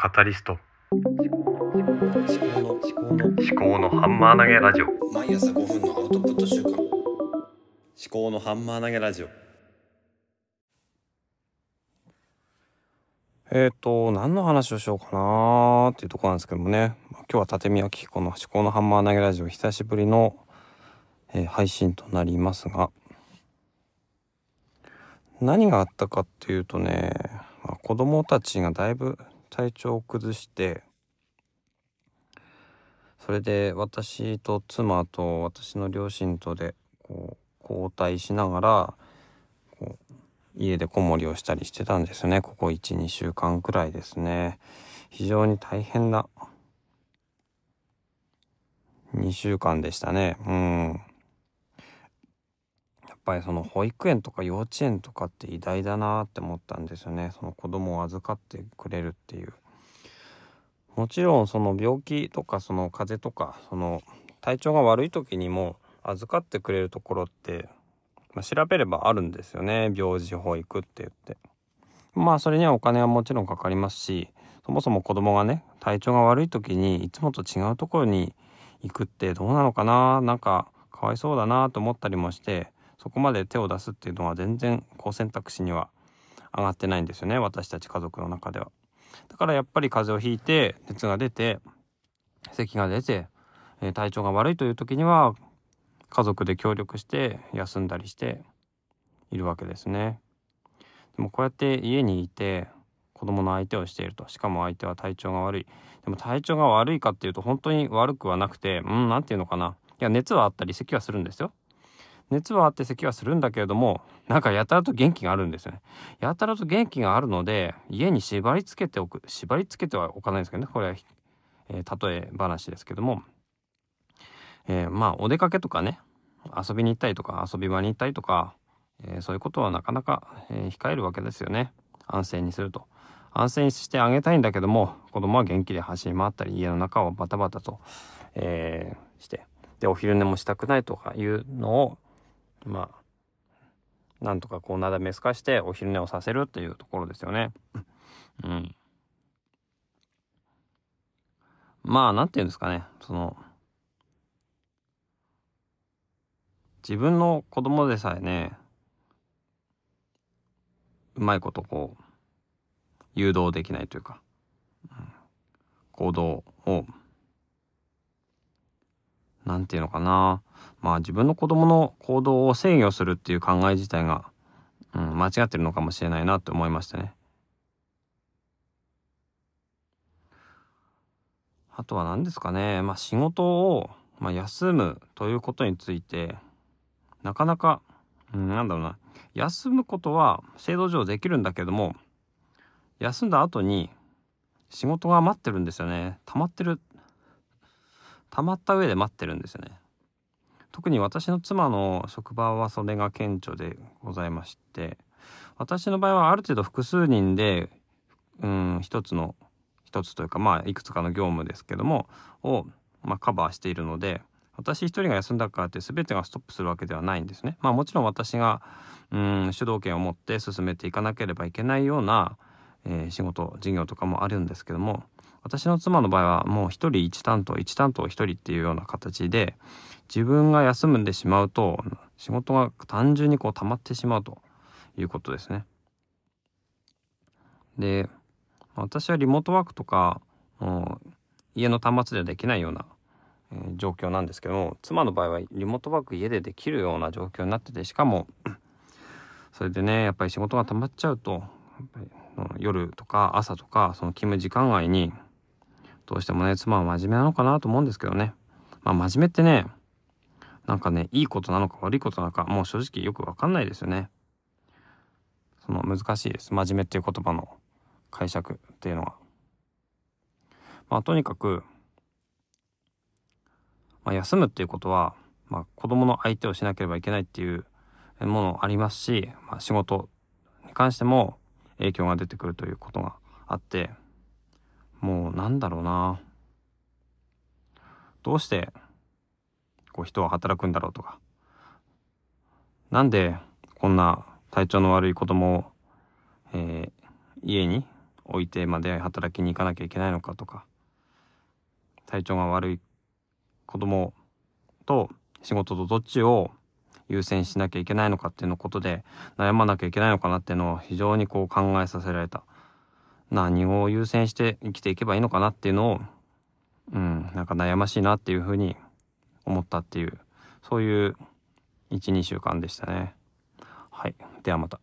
カタリスト。思考の思考の思考のハンマー投げラジオ。毎朝5分のアウトプット週間思考のハンマー投げラジオ。えっ、と、何の話をしようかなーっていうところなんですけどもね、まあ今日は立宮紀子の思考のハンマー投げラジオ久しぶりの、えー配信となりますが、何があったかっていうとね、まあ子供たちがだいぶ体調を崩して、それで私と妻と私の両親とでこう交代しながらこう家で子守りをしたりしてたんですよね。ここ12週間くらいですね。非常に大変な2週間でしたね。うん。ぱりその保育園とか幼稚園とかって偉大だなって思ったんですよね。その子供を預かってくれるっていう。もちろんその病気とかその風邪とかその体調が悪い時にも預かってくれるところって、まあ、調べればあるんですよね。病児保育って言って。まあそれにはお金はもちろんかかりますしそもそも子供がね体調が悪い時にいつもと違うところに行くってどうなのかななんかかわいそうだなと思ったりもしてそこまで手を出すっていうのは全然こう選択肢には上がってないんですよね私たち家族の中では。だからやっぱり風邪をひいて熱が出て咳が出て、えー体調が悪いという時には家族で協力して休んだりしているわけですね。でもこうやって家にいて子供の相手をしているとしかも相手は体調が悪いでも体調が悪いかっていうと本当に悪くはなくてうん何て言うのかないや熱はあったり咳はするんですよ。熱はあって咳はするんだけれどもなんかやたらと元気があるんですよね。やたらと元気があるので家に縛り付けておく縛り付けてはおかないんですけどね。これは、えー例え話ですけども、えーまあお出かけとかね。遊びに行ったりとか遊び場に行ったりとか、えーそういうことはなかなか、え控えるわけですよね。安静にすると。安静にしてあげたいんだけども子供は元気で走り回ったり家の中をバタバタと、えーして。でお昼寝もしたくないとかいうのをまあなんとかこうなだめすかしてお昼寝をさせるっていうところですよね。うん。まあなんていうんですかねその自分の子供でさえねうまいことこう誘導できないというか、うん行動をなんていうのかなまあ自分の子供の行動を制御するっていう考え自体が、うん、間違ってるのかもしれないなって思いましたね。あとは何ですかね、まあ、仕事を、まあ、休むということについてなかなか、うん、なんだろうな。休むことは制度上できるんだけども休んだ後に仕事が待ってるんですよね。溜まってる。溜まった上で待ってるんですよね。特に私の妻の職場はそれが顕著でございまして私の場合はある程度複数人でうん一つの一つというかまあいくつかの業務ですけどもを、まあ、カバーしているので私一人が休んだからって全てがストップするわけではないんですね。まあもちろん私がうん主導権を持って進めていかなければいけないような、えー仕事事業とかもあるんですけども私の妻の場合はもう一人一担当一担当一人っていうような形で自分が休んでしまうと仕事が単純にこう溜まってしまうということですね。で私はリモートワークとかもう家の端末ではできないような、えー状況なんですけども妻の場合はリモートワーク家でできるような状況になっててしかも それでねやっぱり仕事が溜まっちゃうと夜とか朝とかその勤務時間外にどうしてもね妻は真面目なのかなと思うんですけどね。まあ真面目ってねなんかねいいことなのか悪いことなのかもう正直よくわかんないですよね。その難しいです。真面目っていう言葉の解釈っていうのは。まあとにかく、まあ、休むっていうことは、まあ、子供の相手をしなければいけないっていうものありますし、まあ、仕事に関しても影響が出てくるということがあってもうなんだろうな。どうしてこう人は働くんだろうとか。なんでこんな体調の悪い子供を、えー家に置いてまで働きに行かなきゃいけないのかとか。体調が悪い子供と仕事とどっちを優先しなきゃいけないのかっていうのことで悩まなきゃいけないのかなっていうのを非常にこう考えさせられた。何を優先して生きていけばいいのかなっていうのをうんなんか悩ましいなっていうふうに思ったっていうそういう12週間でしたねはいではまた。